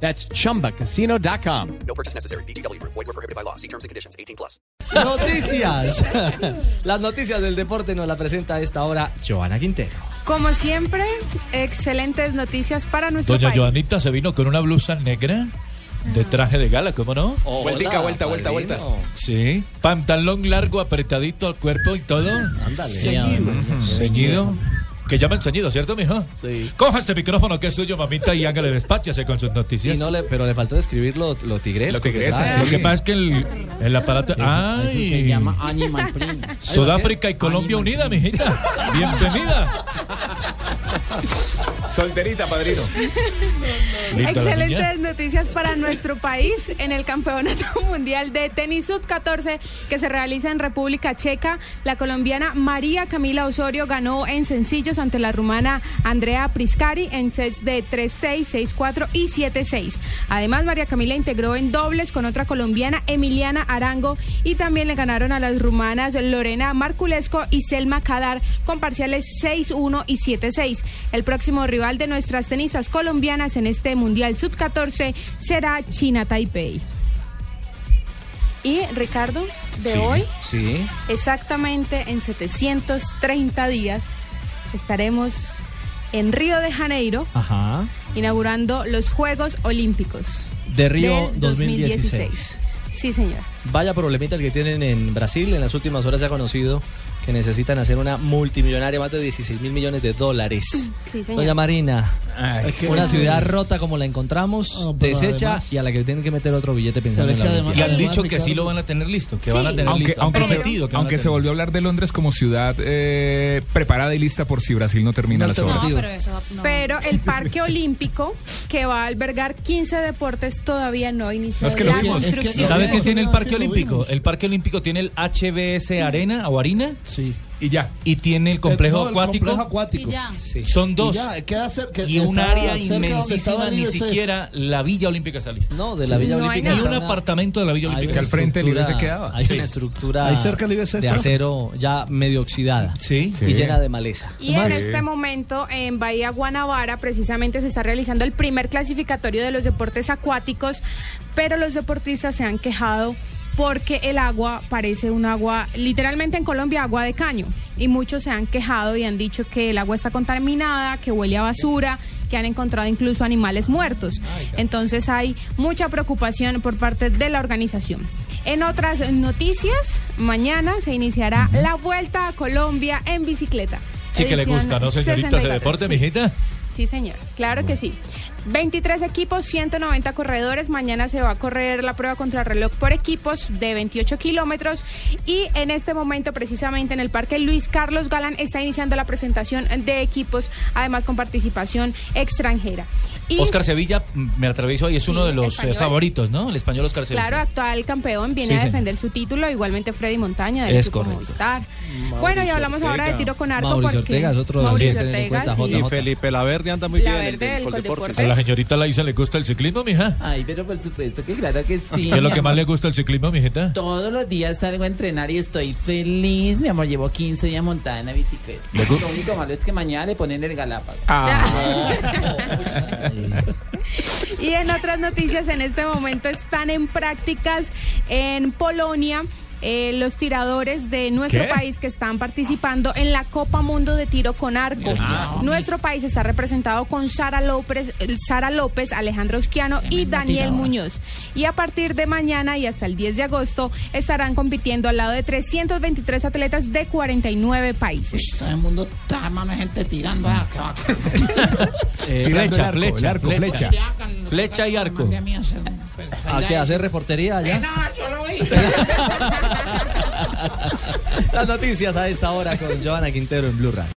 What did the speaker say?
That's chumbacasino.com. No purchase necessary. BGW. Void were prohibited by law. See terms and conditions. 18 plus. Noticias. Las noticias del deporte nos la presenta a esta hora Joana Quintero. Como siempre, excelentes noticias para nuestro Doña país. Joanita se vino con una blusa negra de traje de gala, ¿cómo no? Vueltica, vuelta, vuelta, vuelta. Sí. Pantalón largo, apretadito al cuerpo y todo. Ándale. Ceñido. Que llaman ceñido, ¿cierto, mijo? Sí. Coja este micrófono que es suyo, mamita, y hágale despáchase con sus noticias. Y no le, pero le faltó describir lo, lo tigresco. Lo trae. Lo que pasa es que el, el aparato. ¡Ay! se llama Animal Print. Sudáfrica y Colombia unida, mijita. Bienvenida. Solterita, padrino. Excelentes noticias para nuestro país en el Campeonato Mundial de Tenis Sub-14 que se realiza en República Checa. La colombiana María Camila Osorio ganó en sencillos ante la rumana Andrea Priscari en sets de 3-6, 6-4 y 7-6. Además, María Camila integró en dobles con otra colombiana Emiliana Arango y también le ganaron a las rumanas Lorena Marculesco y Selma Kadar con parciales 6-1 y 7-6. El próximo rival de nuestras tenistas colombianas en este Mundial Sub-14 será China Taipei. Y Ricardo, de Sí, hoy, Sí. exactamente en 730 días, estaremos en Río de Janeiro Ajá. inaugurando los Juegos Olímpicos De Río del 2016. Sí, señor. Vaya problemita el que tienen en Brasil. En las últimas horas se ha conocido que necesitan hacer una multimillonaria, más de 16 mil millones de dólares. Sí, señor. Doña Marina, una ciudad rota como la encontramos, No, pero deshecha además- y a la que tienen que meter otro billete pensando en la Olimpiada. Y han Además, dicho que sí lo van a tener listo, que Sí. van a tener Aunque, listo. Han aunque, se, prometido que aunque se volvió a hablar de Londres como ciudad eh, preparada y lista por si Brasil no termina las obras. Pero el Parque Olímpico, que va a albergar 15 deportes, todavía no ha iniciado No, es que la. Es que- construcción. ¿Y sabe qué tiene el Parque Olímpico? El Parque Olímpico tiene el HBS Arena o Harina Sí. Y ya. y tiene el complejo No, el acuático. complejo acuático. Sí. Son Y dos. ya, Y un área inmensísima, ni el siquiera la Villa Olímpica está lista. No, de la Villa No hay Olímpica. Ni un apartamento de la Villa hay Olímpica. que al frente el IBC quedaba. Hay Sí. una estructura Ahí cerca del IBC de está. acero ya medio oxidada Sí. Sí. y llena de maleza. Y en Sí. este momento en Bahía Guanabara precisamente se está realizando el primer clasificatorio de los deportes acuáticos, pero los deportistas se han quejado porque el agua parece un agua, literalmente en Colombia, agua de caño. Y muchos se han quejado y han dicho que el agua está contaminada, que huele a basura, que han encontrado incluso animales muertos. Entonces hay mucha preocupación por parte de la organización. En otras noticias, mañana se iniciará la Vuelta a Colombia en bicicleta. Sí que le gusta, ¿no, señorita, 64? deporte, Sí. mijita? Sí, señor, claro que sí. 23 equipos, 190 corredores. Mañana se va a correr la prueba contra reloj por equipos de 28 kilómetros. Y en este momento, precisamente en el Parque Luis Carlos Galán, está iniciando la presentación de equipos, además con participación extranjera. Y Oscar Sevilla, mm, me atravieso ahí, es Sí, uno de los eh, español. favoritos, ¿no? El español Oscar Sevilla. Claro, actual campeón, viene Sí, a señor. defender su título, igualmente Freddy Montaña del Es equipo correcto. Movistar. bueno, y hablamos ahora de tiro con arco Mauricio porque Ortega es otro de los Mauricio que tener en Ortega, cuenta, sí. JJ. Felipe Laverde anda muy La bien. el Verde del del Coldeportes. Coldeportes. La señorita Laisa le gusta el ciclismo, mija. Ay, pero por supuesto que claro que sí. ¿Qué es lo que más le gusta el ciclismo, mijita? Todos los días salgo a entrenar y estoy feliz. Mi amor, llevo 15 días montada en la bicicleta. ¿Le gu- Lo único malo es que mañana le ponen el Galápagos. Ah, Y en otras noticias, en este momento están en prácticas en Polonia. Eh, los tiradores de nuestro ¿Qué? país que están participando en la Copa Mundo de Tiro con Arco. Nuestro país está representado con Sara López, eh, Sara López, Alejandro Usquiano y Daniel Muñoz. Y a partir de mañana y hasta el 10 de agosto estarán compitiendo al lado de 323 atletas de 49 países. Todo el mundo está mano gente tirando. ah. Eh, flecha, flecha, flecha. flecha. Flecha y arco. A mí a hacer- ¿A qué hacer reportería allá? Las noticias a esta hora con Joana Quintero en Blue Radio.